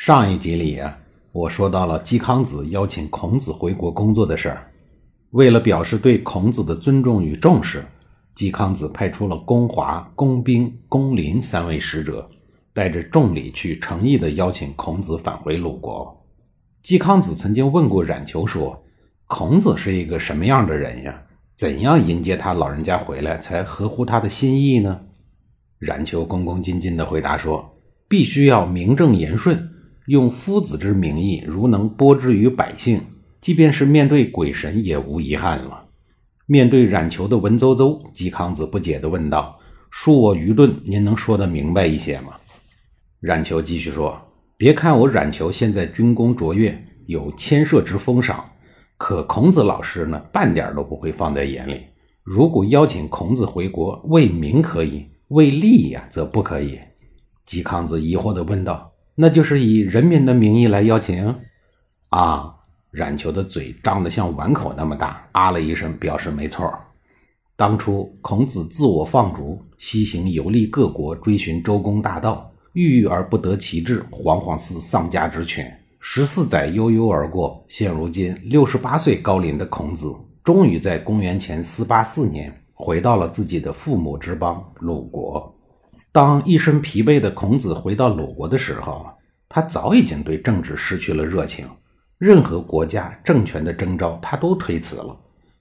上一集里啊，我说到了嵇康子邀请孔子回国工作的事儿。为了表示对孔子的尊重与重视，嵇康子派出了公华、公兵、公林三位使者，带着重礼去诚意地邀请孔子返回鲁国。嵇康子曾经问过冉求说：“孔子是一个什么样的人呀？怎样迎接他老人家回来才合乎他的心意呢？”冉求恭恭敬敬地回答说：“必须要名正言顺。”用夫子之名义，如能播之于百姓，即便是面对鬼神也无遗憾了。面对冉求的文绉绉，嵇康子不解地问道：“恕我愚钝，您能说得明白一些吗？”冉求继续说：“别看我冉求现在军功卓越，有千舍之封赏，可孔子老师呢，半点都不会放在眼里。如果邀请孔子回国，为名可以，为利呀，则不可以。”嵇康子疑惑地问道。那就是以人民的名义来邀请，啊！冉求的嘴张得像碗口那么大，啊了一声，表示没错。当初孔子自我放逐，西行游历各国，追寻周公大道，郁郁而不得其志，惶惶似丧家之犬。十四载悠悠而过，现如今六十八岁高龄的孔子，终于在公元前四八四年回到了自己的父母之邦鲁国。当一身疲惫的孔子回到鲁国的时候，他早已经对政治失去了热情，任何国家政权的征召他都推辞了。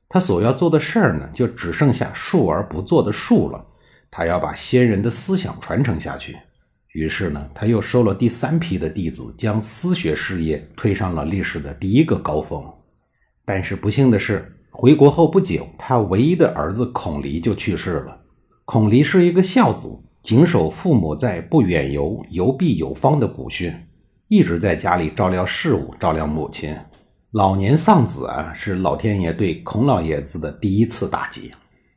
他所要做的事儿呢，就只剩下述而不做的述了。他要把先人的思想传承下去。于是呢，他又收了第三批的弟子，将私学事业推上了历史的第一个高峰。但是不幸的是，回国后不久，他唯一的儿子孔离就去世了。孔离是一个孝子。谨守父母在，不远游，游必有方的古训，一直在家里照料事务，照料母亲。老年丧子啊，是老天爷对孔老爷子的第一次打击。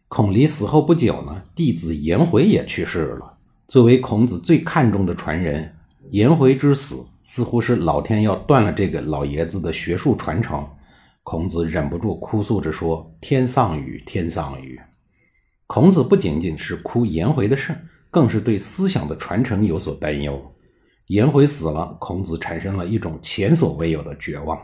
孔离死后不久呢，弟子颜回也去世了。作为孔子最看重的传人，颜回之死似乎是老天要断了这个老爷子的学术传承。孔子忍不住哭诉着说：“天丧予，天丧予。”孔子不仅仅是哭颜回的事。更是对思想的传承有所担忧。颜回死了，孔子产生了一种前所未有的绝望。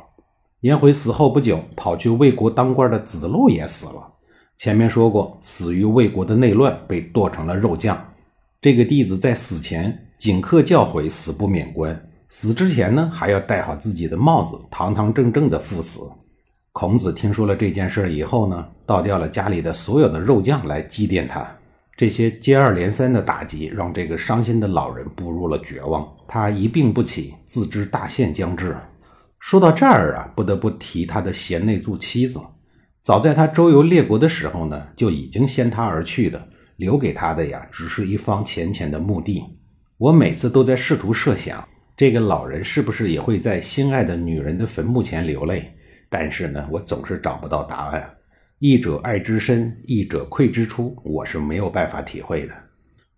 颜回死后不久，跑去魏国当官的子路也死了。前面说过，死于魏国的内乱，被剁成了肉酱。这个弟子在死前谨刻教诲，死不免官。死之前呢，还要戴好自己的帽子，堂堂正正的赴死。孔子听说了这件事以后呢，倒掉了家里的所有的肉酱来祭奠他。这些接二连三的打击让这个伤心的老人步入了绝望，他一病不起，自知大限将至。说到这儿啊，不得不提他的贤内助妻子。早在他周游列国的时候呢，就已经先他而去的，留给他的呀，只是一方浅浅的墓地。我每次都在试图设想，这个老人是不是也会在心爱的女人的坟墓前流泪？但是呢，我总是找不到答案。一者爱之深，一者愧之初，我是没有办法体会的。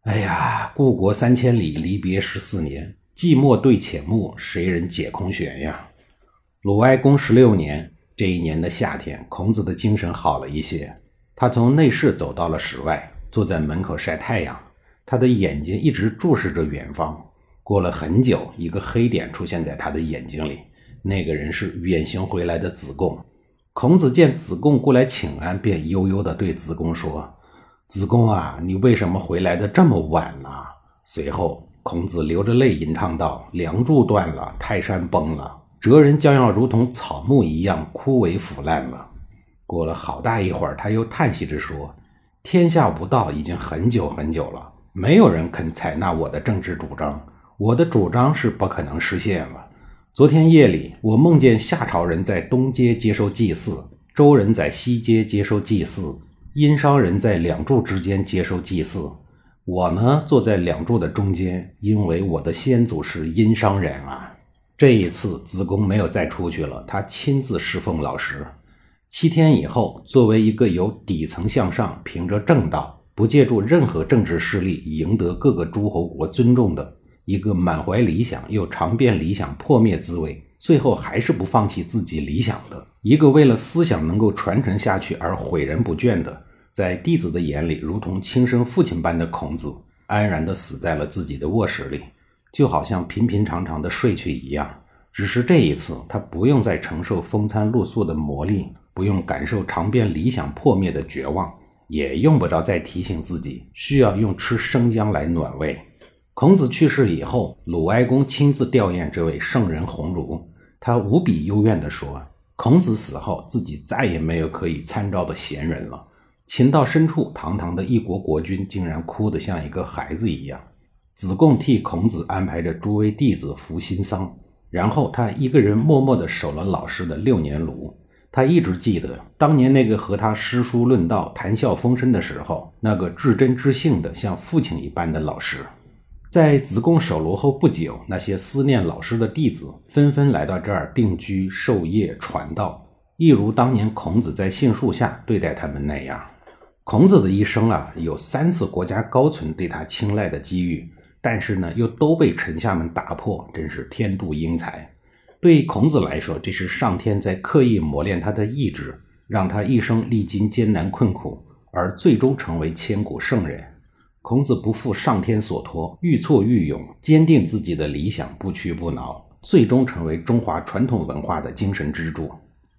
哎呀，故国三千里，离别十四年，寂寞对浅暮，谁人解空悬呀？鲁哀公十六年这一年的夏天，孔子的精神好了一些。他从内室走到了室外，坐在门口晒太阳。他的眼睛一直注视着远方。过了很久，一个黑点出现在他的眼睛里。那个人是远行回来的子贡。孔子见子贡过来请安，便悠悠地对子贡说：“子贡啊，你为什么回来的这么晚呢？”随后，孔子流着泪吟唱道：“梁柱断了，泰山崩了，哲人将要如同草木一样枯萎腐烂了。”过了好大一会儿，他又叹息着说：“天下无道已经很久很久了，没有人肯采纳我的政治主张，我的主张是不可能实现了。”昨天夜里，我梦见夏朝人在东街接受祭祀，周人在西街接受祭祀，殷商人在两柱之间接受祭祀。我呢，坐在两柱的中间，因为我的先祖是殷商人啊。这一次，子贡没有再出去了，他亲自侍奉老师。七天以后，作为一个由底层向上，凭着正道，不借助任何政治势力，赢得各个诸侯国尊重的一个满怀理想又尝遍理想破灭滋味，最后还是不放弃自己理想的一个为了思想能够传承下去而诲人不倦的，在弟子的眼里如同亲生父亲般的孔子，安然地死在了自己的卧室里。就好像平平常常的睡去一样，只是这一次他不用再承受风餐露宿的磨砺，不用感受尝遍理想破灭的绝望，也用不着再提醒自己需要用吃生姜来暖胃。孔子去世以后，鲁哀公亲自吊唁这位圣人鸿儒，他无比幽怨地说：“孔子死后，自己再也没有可以参照的贤人了。情到深处，堂堂的一国国君，竟然哭得像一个孩子一样。”子贡替孔子安排着诸位弟子服新丧，然后他一个人默默地守了老师的六年庐。他一直记得当年那个和他诗书论道、谈笑风生的时候，那个至真至性的像父亲一般的老师。在子贡守庐后不久，那些思念老师的弟子纷纷来到这儿定居、授业、传道，一如当年孔子在杏树下对待他们那样。孔子的一生啊，有三次国家高层对他青睐的机遇。但是呢，又都被臣下们打破，真是天妒英才。对孔子来说，这是上天在刻意磨练他的意志，让他一生历经艰难困苦，而最终成为千古圣人。孔子不负上天所托，愈挫愈勇，坚定自己的理想，不屈不挠，最终成为中华传统文化的精神支柱。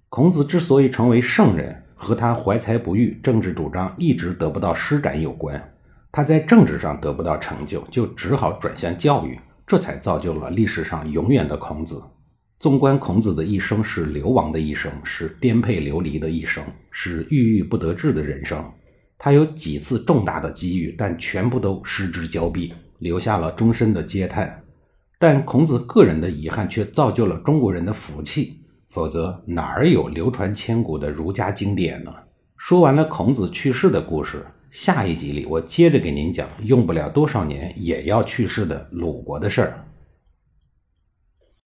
孔子之所以成为圣人，和他怀才不遇、政治主张一直得不到施展有关。他在政治上得不到成就，就只好转向教育，这才造就了历史上永远的孔子。纵观孔子的一生，是流亡的一生，是颠沛流离的一生，是郁郁不得志的人生。他有几次重大的机遇，但全部都失之交臂，留下了终身的嗟叹。但孔子个人的遗憾，却造就了中国人的福气。否则，哪儿有流传千古的儒家经典呢？说完了孔子去世的故事。下一集里，我接着给您讲，用不了多少年也要去世的鲁国的事儿。